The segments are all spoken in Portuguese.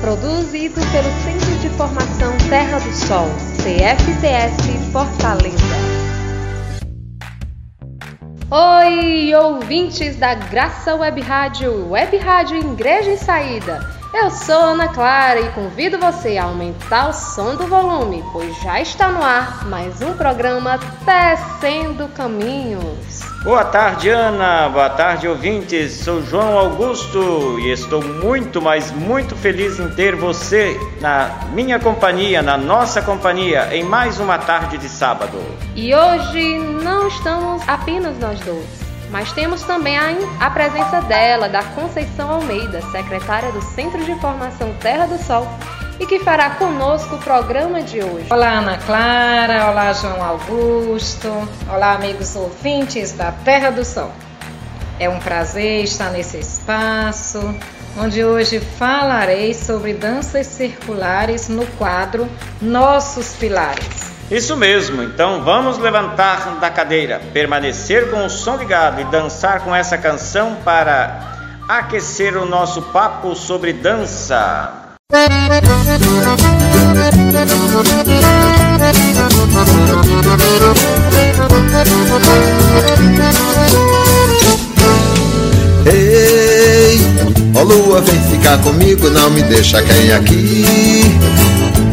Produzido pelo Centro de Formação Terra do Sol, CFTS Fortaleza. Oi, ouvintes da Graça Web Rádio, Web Rádio Igreja em Saída. Eu sou Ana Clara e convido você a aumentar o som do volume, pois já está no ar mais um programa Tecendo Caminhos. Boa tarde, Ana. Boa tarde, ouvintes. Sou João Augusto e estou muito, mas muito feliz em ter você na minha companhia, na nossa companhia, em mais uma tarde de sábado. E hoje não estamos apenas nós dois mas temos também a, a presença dela, da Conceição Almeida, secretária do Centro de Formação Terra do Sol, e que fará conosco o programa de hoje. Olá, Ana Clara, olá, João Augusto, olá, amigos ouvintes da Terra do Sol. É um prazer estar nesse espaço, onde hoje falarei sobre danças circulares no quadro Nossos Pilares. Isso mesmo, então vamos levantar da cadeira, permanecer com o som ligado e dançar com essa canção para aquecer o nosso papo sobre dança. Ei, ó lua, vem ficar comigo, não me deixa cair aqui.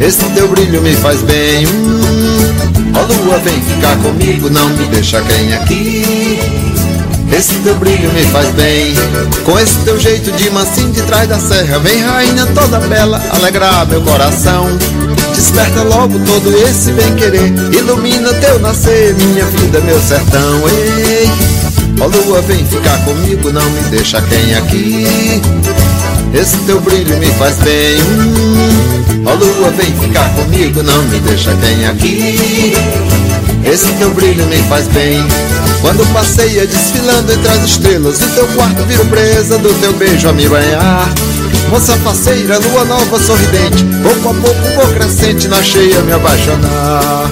Esse teu brilho me faz bem. Hum, ó lua, vem ficar comigo, não me deixa quem aqui. Esse teu brilho me faz bem. Com esse teu jeito de mansinho de trás da serra, vem rainha toda bela, alegrar meu coração. Desperta logo todo esse bem querer, ilumina teu nascer, minha vida, meu sertão. Ei, ó lua, vem ficar comigo, não me deixa quem aqui. Esse teu brilho me faz bem. Hum, ó lua, vem ficar comigo, não me deixa bem aqui. Esse teu brilho me faz bem. Quando passeia desfilando entre as estrelas, o teu quarto vira presa do teu beijo a me banhar. Moça faceira, lua nova sorridente, pouco a pouco vou crescente na cheia me apaixonar.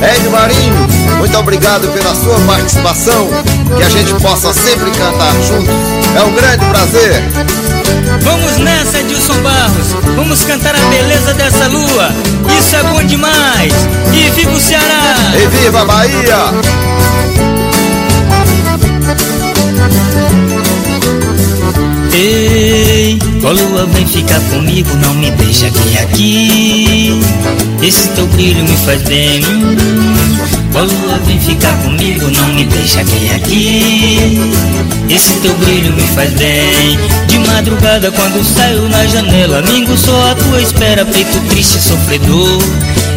Hélio Marinho, muito obrigado pela sua participação, que a gente possa sempre cantar juntos. É um grande prazer. Vamos nessa, Edilson Barros. Vamos cantar a beleza dessa lua. Isso é bom demais. E viva o Ceará! E viva a Bahia! Ei, ó lua, vem ficar comigo, não me deixa aqui aqui. Esse teu brilho me faz bem. Ó lua, vem ficar comigo, não me deixa aqui aqui. Esse teu brilho me faz bem. De madrugada, quando saio na janela, mingo só a tua espera, peito triste, sofredor.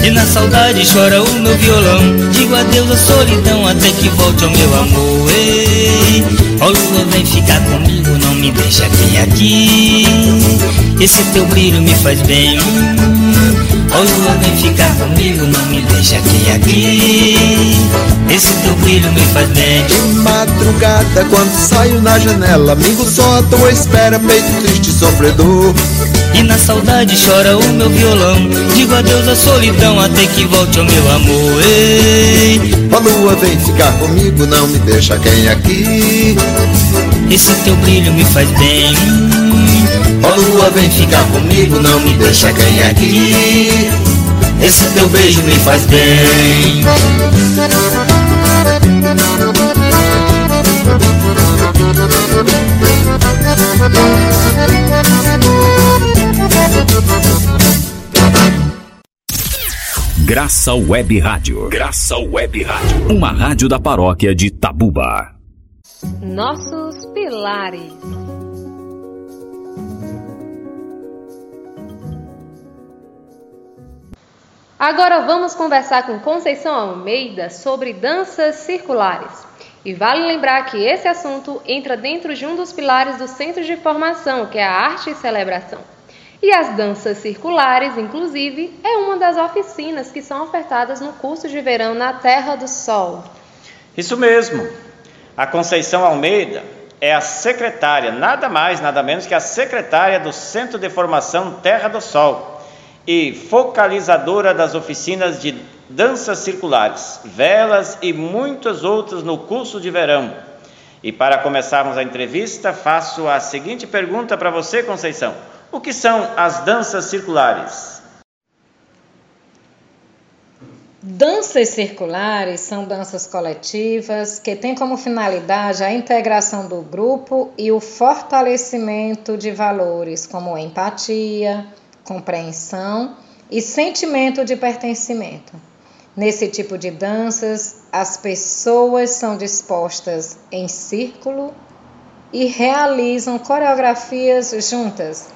E na saudade chora o meu violão. Digo adeus à solidão até que volte ao meu amor. Ei, ó lua, vem ficar comigo, não me deixa aqui aqui. Esse teu brilho me faz bem. Ó lua, vem ficar comigo, não me deixa aqui aqui. Esse teu brilho me faz bem. De madrugada, quando saio na janela, mingo só a tua espera, peito triste, sofredor. E na saudade chora o meu violão. Digo adeus à solidão até que volte ao meu amor. Ei, Ó lua, vem ficar comigo, não me deixa quem aqui. esse teu brilho me faz bem. Ó lua, vem ficar comigo, não me deixa quem aqui. Esse teu beijo me faz bem. Graça Web Rádio. Graça Web Rádio. Uma rádio da paróquia de Tabuba. Nossos pilares. Agora vamos conversar com Conceição Almeida sobre danças circulares. E vale lembrar que esse assunto entra dentro de um dos pilares do Centro de Formação, que é a Arte e Celebração. E as danças circulares, inclusive, é uma das oficinas que são ofertadas no curso de verão na Terra do Sol. Isso mesmo. A Conceição Almeida é a secretária, nada mais, nada menos que a secretária do Centro de Formação Terra do Sol e focalizadora das oficinas de danças circulares, velas e muitos outros no curso de verão. E para começarmos a entrevista, faço a seguinte pergunta para você, Conceição: O que são as danças circulares? Danças circulares são danças coletivas que têm como finalidade a integração do grupo e o fortalecimento de valores como empatia, compreensão e sentimento de pertencimento. Nesse tipo de danças, as pessoas são dispostas em círculo e realizam coreografias juntas.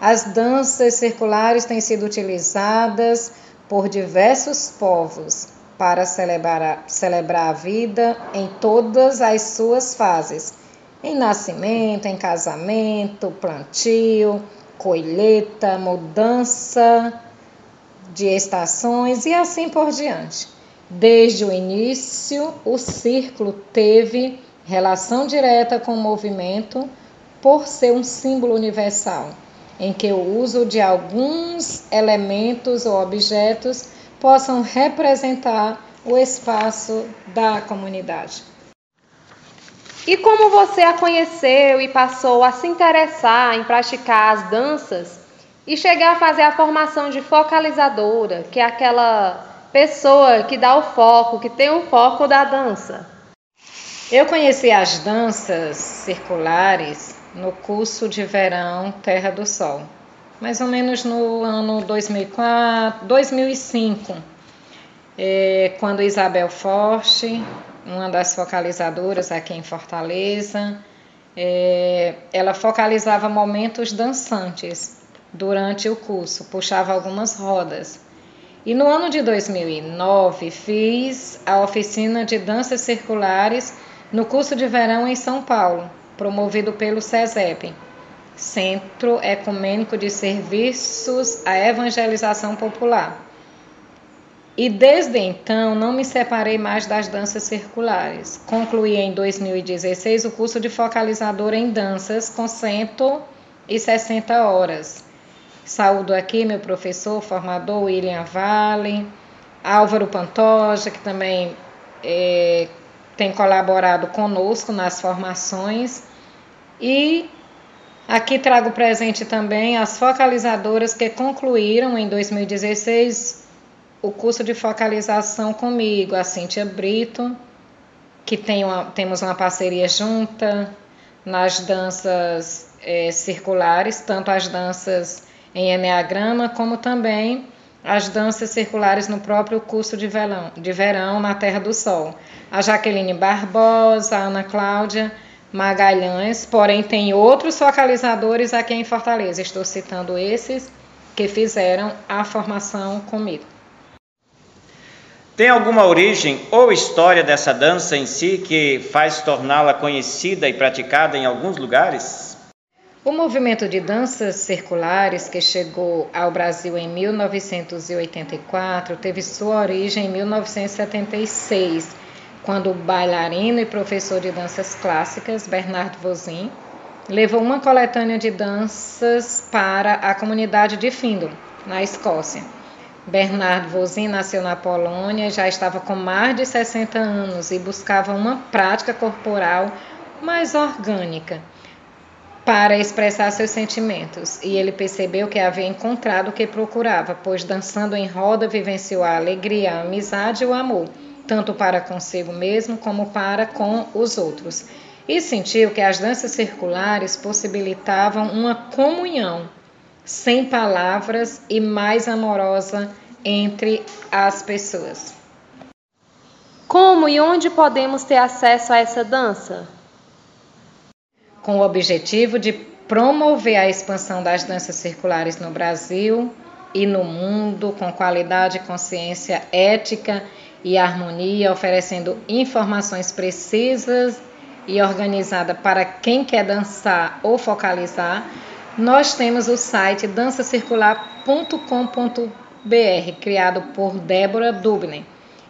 As danças circulares têm sido utilizadas por diversos povos para celebrar, celebrar a vida em todas as suas fases: em nascimento, em casamento, plantio, colheita, mudança de estações e assim por diante. Desde o início, o círculo teve relação direta com o movimento por ser um símbolo universal em que o uso de alguns elementos ou objetos possam representar o espaço da comunidade. E como você a conheceu e passou a se interessar em praticar as danças e chegar a fazer a formação de focalizadora, que é aquela pessoa que dá o foco, que tem o foco da dança? Eu conheci as danças circulares no curso de verão Terra do Sol, mais ou menos no ano 2004, 2005, é, quando Isabel Forte, uma das focalizadoras aqui em Fortaleza, é, ela focalizava momentos dançantes durante o curso, puxava algumas rodas. E no ano de 2009 fiz a oficina de danças circulares no curso de verão em São Paulo, promovido pelo SESEP, Centro Ecumênico de Serviços à Evangelização Popular. E desde então não me separei mais das danças circulares. Concluí em 2016 o curso de focalizador em danças com 160 horas. Saúdo aqui meu professor, formador William Vale, Álvaro Pantoja, que também é, tem colaborado conosco nas formações, e aqui trago presente também as focalizadoras que concluíram em 2016 o curso de focalização comigo, a Cíntia Brito, que tem uma, temos uma parceria junta nas danças é, circulares, tanto as danças em Enneagrama, como também as danças circulares no próprio curso de verão, de verão na Terra do Sol. A Jaqueline Barbosa, a Ana Cláudia Magalhães, porém tem outros focalizadores aqui em Fortaleza. Estou citando esses que fizeram a formação comigo. Tem alguma origem ou história dessa dança em si que faz torná-la conhecida e praticada em alguns lugares? O movimento de danças circulares que chegou ao Brasil em 1984 teve sua origem em 1976 quando o bailarino e professor de danças clássicas, Bernardo Vozin, levou uma coletânea de danças para a comunidade de Findon, na Escócia. Bernardo Vozin nasceu na Polônia e já estava com mais de 60 anos e buscava uma prática corporal mais orgânica para expressar seus sentimentos, e ele percebeu que havia encontrado o que procurava, pois dançando em roda vivenciou a alegria, a amizade e o amor tanto para consigo mesmo como para com os outros. E sentiu que as danças circulares possibilitavam uma comunhão sem palavras e mais amorosa entre as pessoas. Como e onde podemos ter acesso a essa dança? Com o objetivo de promover a expansão das danças circulares no Brasil e no mundo com qualidade consciência ética e harmonia, oferecendo informações precisas e organizada para quem quer dançar ou focalizar. Nós temos o site dancacircular.com.br, criado por Débora Dubner.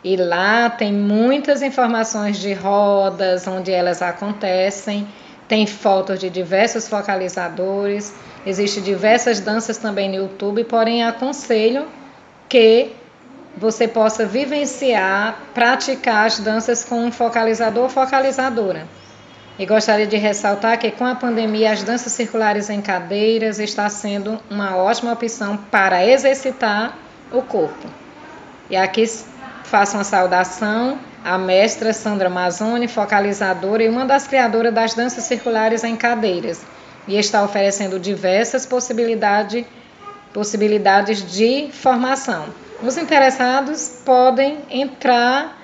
E lá tem muitas informações de rodas, onde elas acontecem, tem fotos de diversos focalizadores, existem diversas danças também no YouTube, porém aconselho que você possa vivenciar, praticar as danças com um focalizador ou focalizadora. E gostaria de ressaltar que com a pandemia as danças circulares em cadeiras está sendo uma ótima opção para exercitar o corpo. E aqui faço uma saudação à mestra Sandra Mazzoni, focalizadora e uma das criadoras das danças circulares em cadeiras, e está oferecendo diversas possibilidade, possibilidades de formação. Os interessados podem entrar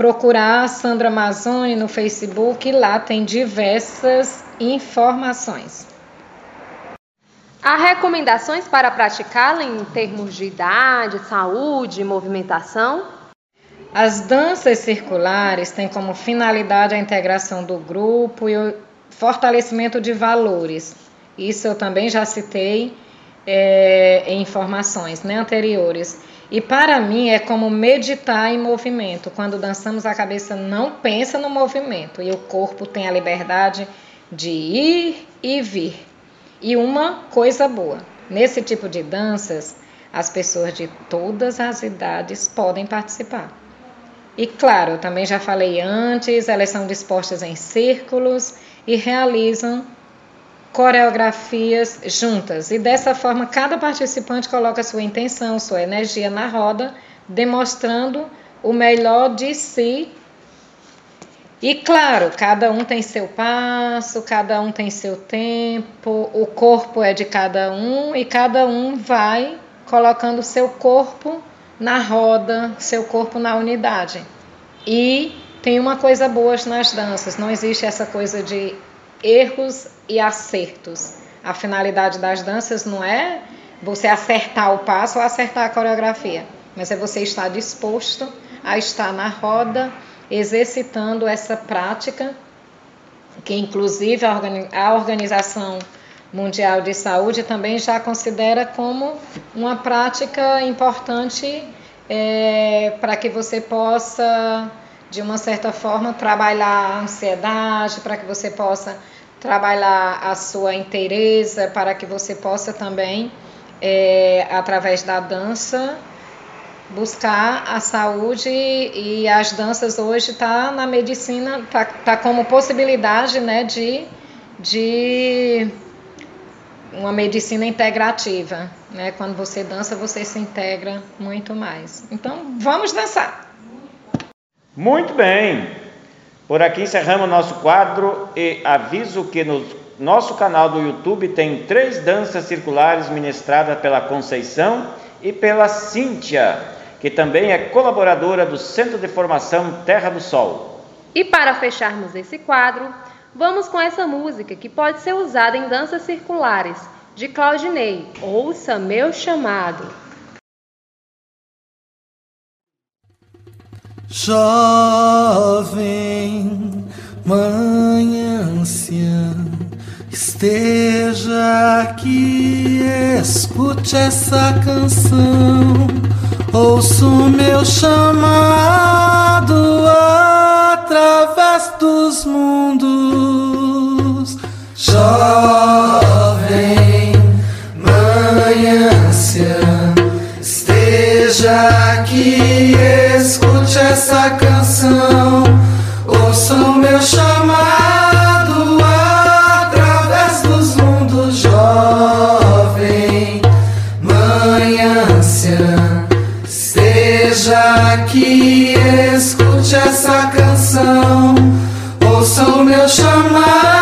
procurar a Sandra Mazzoni no Facebook e lá tem diversas informações. Há recomendações para praticá-la em termos de idade, saúde movimentação? As danças circulares têm como finalidade a integração do grupo e o fortalecimento de valores. Isso eu também já citei é, em informações né, anteriores. E para mim é como meditar em movimento. Quando dançamos, a cabeça não pensa no movimento e o corpo tem a liberdade de ir e vir. E uma coisa boa: nesse tipo de danças, as pessoas de todas as idades podem participar. E claro, também já falei antes, elas são dispostas em círculos e realizam coreografias juntas. E dessa forma, cada participante coloca sua intenção, sua energia na roda, demonstrando o melhor de si. E claro, cada um tem seu passo, cada um tem seu tempo, o corpo é de cada um e cada um vai colocando seu corpo na roda, seu corpo na unidade. E tem uma coisa boa nas danças, não existe essa coisa de erros e acertos. A finalidade das danças não é você acertar o passo ou acertar a coreografia, mas é você estar disposto a estar na roda, exercitando essa prática, que inclusive a Organização Mundial de Saúde também já considera como uma prática importante é, para que você possa, de uma certa forma, trabalhar a ansiedade, para que você possa trabalhar a sua inteireza, para que você possa também, é, através da dança, buscar a saúde e as danças hoje está na medicina, está tá como possibilidade né, de, de uma medicina integrativa. Né? Quando você dança, você se integra muito mais. Então, vamos dançar! Muito bem! Por aqui encerramos nosso quadro e aviso que no nosso canal do YouTube tem três danças circulares ministradas pela Conceição e pela Cíntia, que também é colaboradora do Centro de Formação Terra do Sol. E para fecharmos esse quadro, vamos com essa música que pode ser usada em danças circulares, de Claudinei. Ouça meu chamado. Jovem, mãe anciã, esteja aqui, escute essa canção, ouço meu chamado através dos mundos. Jovem, mãe anciã, esteja aqui, escute essa canção, ouça o meu chamado através dos mundos, jovem, mãe anciã, esteja aqui, escute essa canção, ouça o meu chamado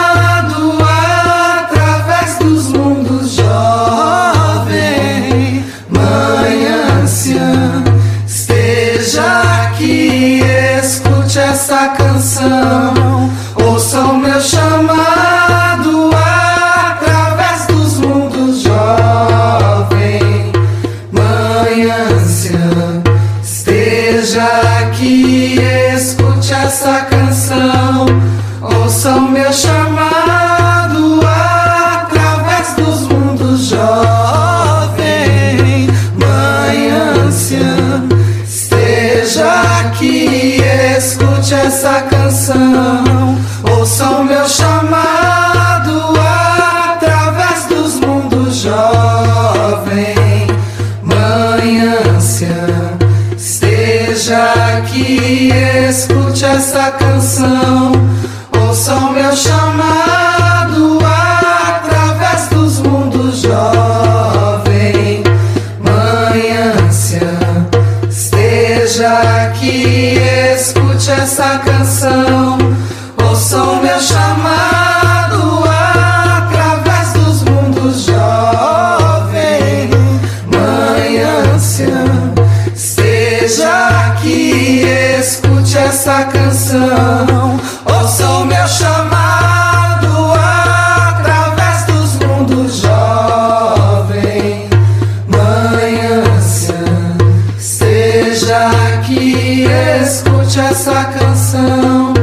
escute essa canção,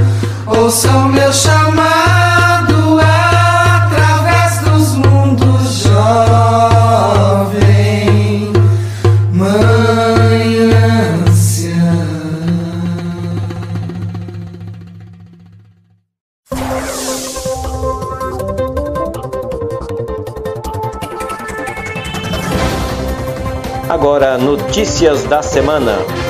ouça o meu chamado através dos mundos jovem, mãe anciã. Agora, notícias da semana.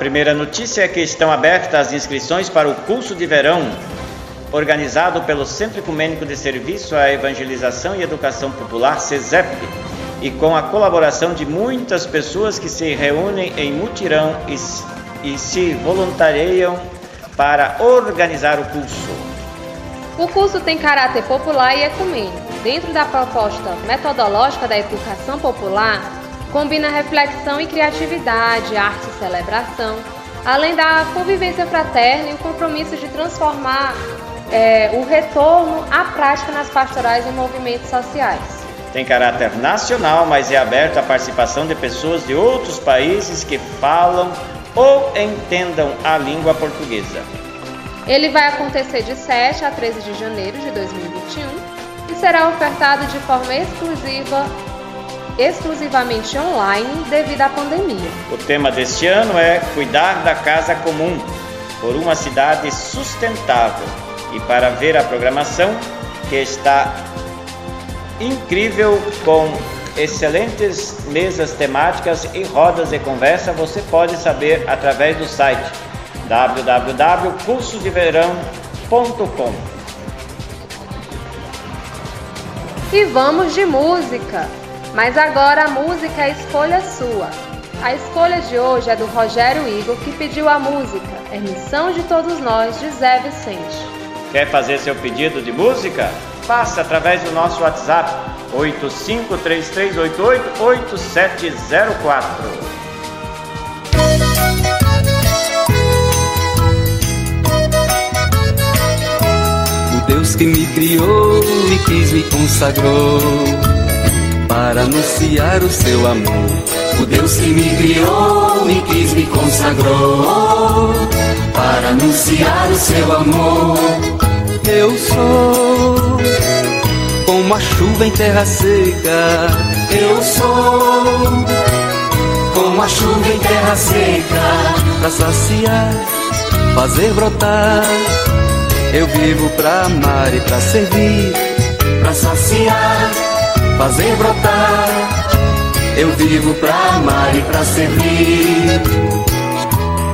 Primeira notícia é que estão abertas as inscrições para o curso de verão, organizado pelo Centro Ecumênico de Serviço à Evangelização e Educação Popular, CESEP, e com a colaboração de muitas pessoas que se reúnem em mutirão e, e se voluntariam para organizar o curso. O curso tem caráter popular e ecumênico. Dentro da proposta metodológica da educação popular, combina reflexão e criatividade, arte e celebração, além da convivência fraterna e o compromisso de transformar é, o retorno à prática nas pastorais e movimentos sociais. Tem caráter nacional, mas é aberto à participação de pessoas de outros países que falam ou entendam a língua portuguesa. Ele vai acontecer de 7 a 13 de janeiro de 2021 e será ofertado de forma exclusiva exclusivamente online devido à pandemia. O tema deste ano é Cuidar da Casa Comum por uma cidade sustentável. E para ver a programação, que está incrível com excelentes mesas temáticas e rodas de conversa, você pode saber através do site www.cursodeverão.com. E vamos de música! Mas agora a música é escolha sua. A escolha de hoje é do Rogério Igor, que pediu a música É Missão de Todos Nós, de Zé Vicente. Quer fazer seu pedido de música? Faça através do nosso WhatsApp 8533888704. Deus que me criou e quis me consagrou para anunciar o seu amor. O Deus que me criou e quis me consagrou para anunciar o seu amor. Eu sou como a chuva em terra seca. Eu sou como a chuva em terra seca para saciar, fazer brotar eu vivo pra amar e pra servir, pra saciar, fazer brotar. Eu vivo pra amar e pra servir.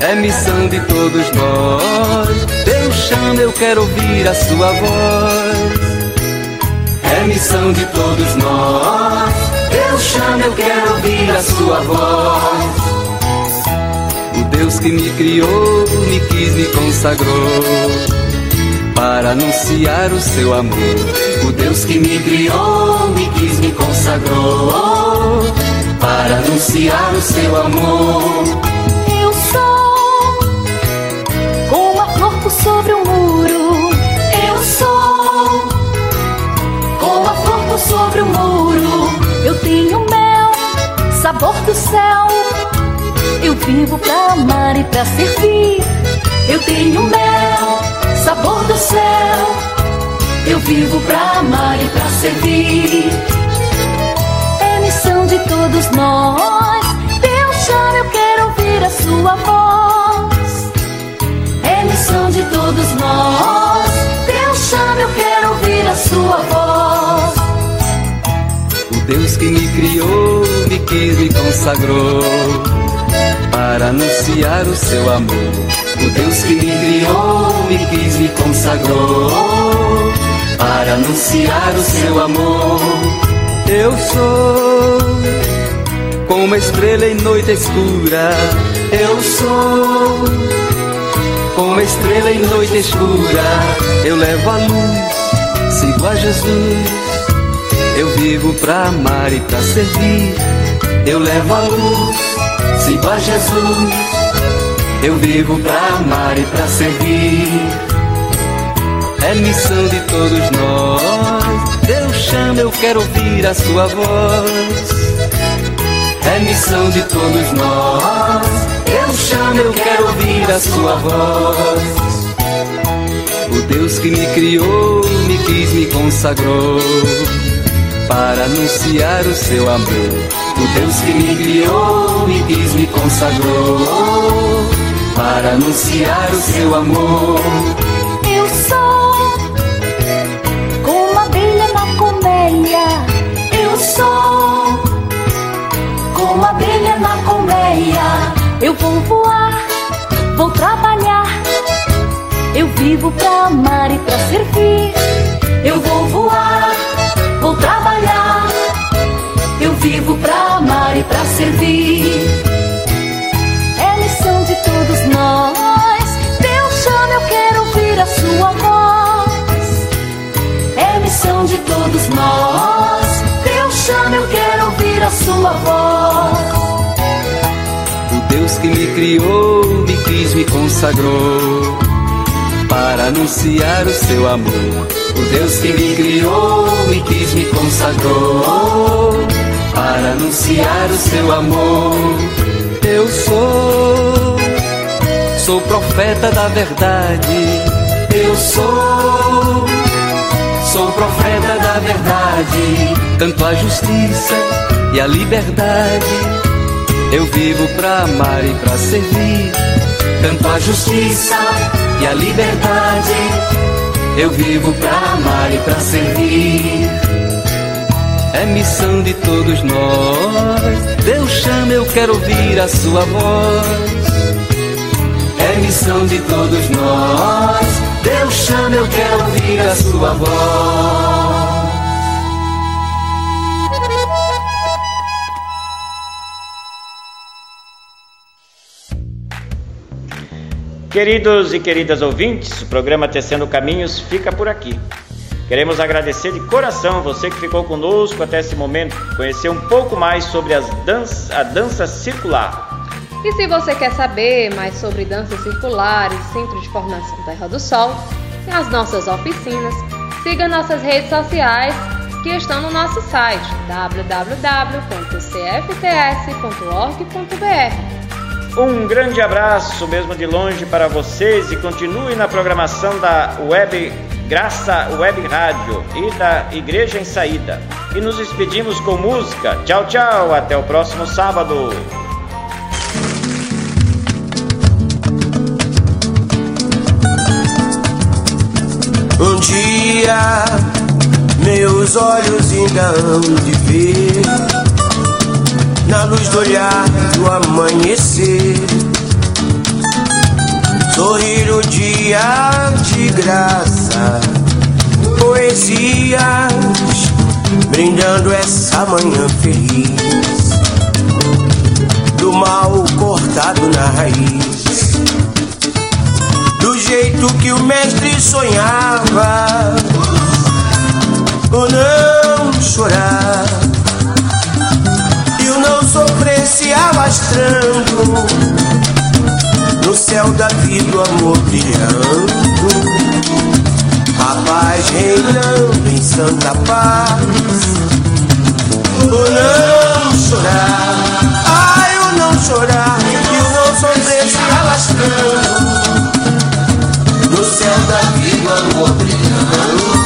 É missão de todos nós. Deus chama, eu quero ouvir a sua voz. É missão de todos nós. Deus chama, eu quero ouvir a sua voz. O Deus que me criou, me quis, me consagrou para anunciar o seu amor. O Deus que me criou, me quis, me consagrou para anunciar o seu amor. Eu sou como a flor sobre o muro. Eu sou como a flor sobre o muro. Eu tenho mel, sabor do céu. Eu vivo pra amar e pra servir. Eu tenho mel sabor do céu. Eu vivo pra amar e pra servir. É missão de todos nós. Deus chama, eu quero ouvir a sua voz. É missão de todos nós. Deus chama, eu quero ouvir a sua voz. O Deus que me criou, me quis, me consagrou para anunciar o seu amor. O Deus que me criou, me quis, me consagrou para anunciar o seu amor. Eu sou como uma estrela em noite escura. Eu sou como uma estrela em noite escura. Eu levo a luz, sigo a Jesus. Eu vivo pra amar e pra servir. Eu levo a luz, sigo a Jesus. Eu vivo pra amar e pra servir. É missão de todos nós. Deus chama, eu quero ouvir a sua voz. É missão de todos nós. Deus chama, eu quero ouvir a sua voz. O Deus que me criou, me quis, me consagrou para anunciar o seu amor. O Deus que me criou, me quis, me consagrou para anunciar o seu amor. Eu sou como a abelha na colmeia. Eu sou como a abelha na colmeia. Eu vou voar, vou trabalhar. Eu vivo pra amar e pra servir. Eu vou voar, vou trabalhar. Eu vivo pra amar e pra servir. Todos nós. Deus chama, eu quero ouvir a sua voz. O Deus que me criou, me quis, me consagrou para anunciar o seu amor. O Deus que me criou, me quis, me consagrou para anunciar o seu amor. Eu sou, sou profeta da verdade. Eu sou, sou profeta da verdade. Canto a justiça e a liberdade. Eu vivo pra amar e pra servir. Canto a justiça e a liberdade. Eu vivo pra amar e pra servir. É missão de todos nós. Deus chama, eu quero ouvir a sua voz. É missão de todos nós. Deus chama, eu quero ouvir a sua voz. Queridos e queridas ouvintes, o programa Tecendo Caminhos fica por aqui. Queremos agradecer de coração você que ficou conosco até esse momento, conhecer um pouco mais sobre dança, a dança circular. E se você quer saber mais sobre danças circulares, Centro de Formação Terra do Sol e as nossas oficinas, siga nossas redes sociais que estão no nosso site www.cfts.org.br. Um grande abraço, mesmo de longe, para vocês e continue na programação da Web Graça Web Rádio e da Igreja em Saída. E nos despedimos com música. Tchau, tchau, até o próximo sábado. Dia meus olhos ainda hão de ver na luz do olhar do amanhecer. Sorrir o dia de graça, poesias, brindando essa manhã feliz. Do mal cortado na raiz, do jeito que o mestre sonhava, ou não chorar. Se alastrando no céu da vida, o amor brilhando. A paz reinando em santa paz. O não chorar, ai, o não chorar, e o não sofrer se alastrando céu da vida, o